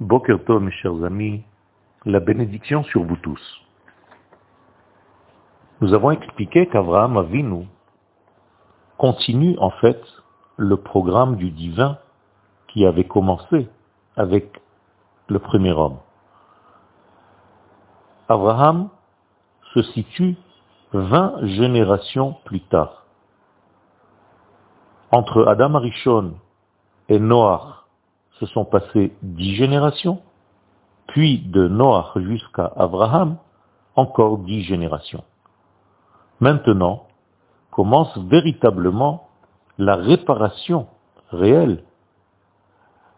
Bokerto, mes chers amis, la bénédiction sur vous tous. Nous avons expliqué qu'Abraham Avinu continue en fait le programme du divin qui avait commencé avec le premier homme. Abraham se situe 20 générations plus tard. Entre Adam Arishon et Noach se sont passées dix générations, puis de Noach jusqu'à Abraham, encore dix générations. Maintenant commence véritablement la réparation réelle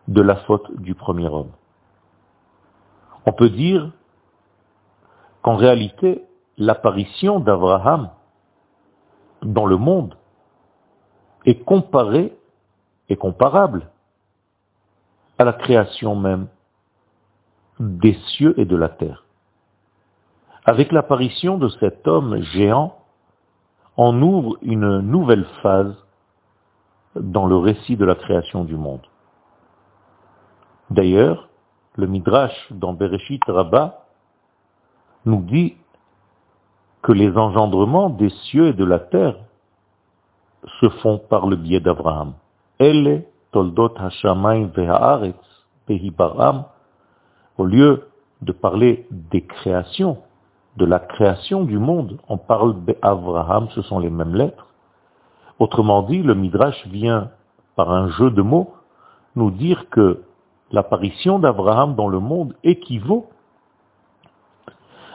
de la faute du premier homme. On peut dire qu'en réalité, l'apparition d'Abraham dans le monde est comparée et comparable à la création même des cieux et de la terre. Avec l'apparition de cet homme géant, on ouvre une nouvelle phase dans le récit de la création du monde. D'ailleurs, le Midrash dans Bereshit Rabbah nous dit que les engendrements des cieux et de la terre se font par le biais d'Abraham. Elle toldot au lieu de parler des créations, de la création du monde, on parle d'Abraham, ce sont les mêmes lettres. Autrement dit, le Midrash vient, par un jeu de mots, nous dire que l'apparition d'Abraham dans le monde équivaut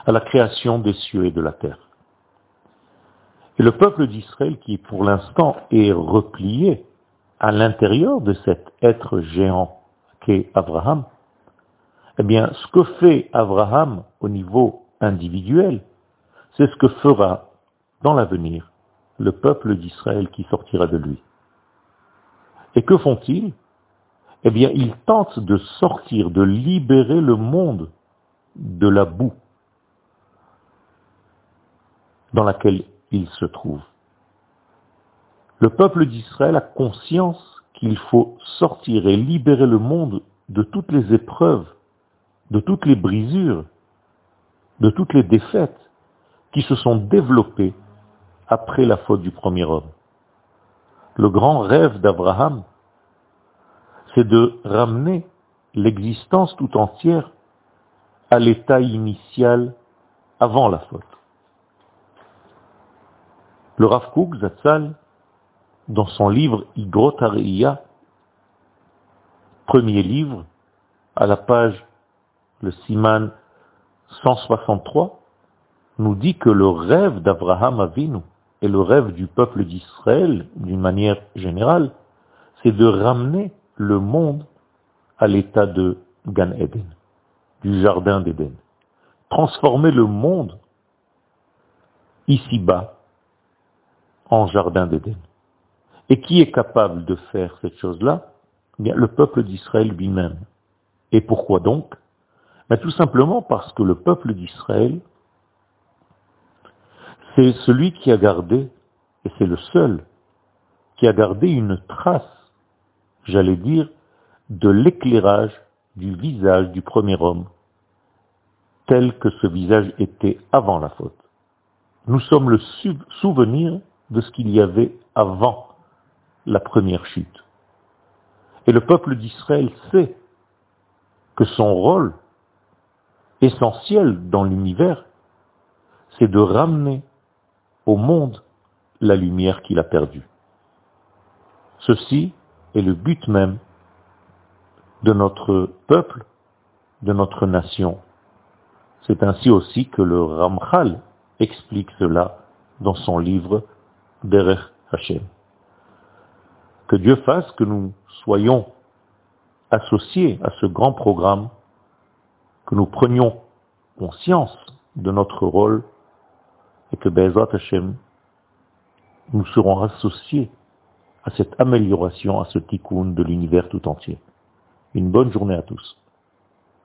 à la création des cieux et de la terre. Et le peuple d'Israël, qui pour l'instant est replié à l'intérieur de cet être géant qu'est Abraham, eh bien, ce que fait Abraham au niveau individuel, c'est ce que fera dans l'avenir le peuple d'Israël qui sortira de lui. Et que font-ils? Eh bien, ils tentent de sortir, de libérer le monde de la boue dans laquelle il se trouve. Le peuple d'Israël a conscience qu'il faut sortir et libérer le monde de toutes les épreuves, de toutes les brisures, de toutes les défaites qui se sont développées après la faute du premier homme. Le grand rêve d'Abraham, c'est de ramener l'existence tout entière à l'état initial avant la faute. Le Rav Kook, Zatzal, dans son livre Igrot premier livre, à la page, le Siman 163, nous dit que le rêve d'Abraham Avinu et le rêve du peuple d'Israël, d'une manière générale, c'est de ramener le monde à l'état de Gan Eden, du jardin d'Éden. Transformer le monde ici-bas en jardin d'Éden. Et qui est capable de faire cette chose-là? Eh Bien, le peuple d'Israël lui-même. Et pourquoi donc? Ben, Tout simplement parce que le peuple d'Israël, c'est celui qui a gardé, et c'est le seul, qui a gardé une trace, j'allais dire, de l'éclairage du visage du premier homme, tel que ce visage était avant la faute. Nous sommes le souvenir de ce qu'il y avait avant la première chute. Et le peuple d'Israël sait que son rôle essentiel dans l'univers, c'est de ramener au monde la lumière qu'il a perdue. Ceci est le but même de notre peuple, de notre nation. C'est ainsi aussi que le Ramchal explique cela dans son livre Derech Hashem. Que Dieu fasse que nous soyons associés à ce grand programme, que nous prenions conscience de notre rôle et que Bezat Hashem, nous serons associés à cette amélioration, à ce tikkun de l'univers tout entier. Une bonne journée à tous.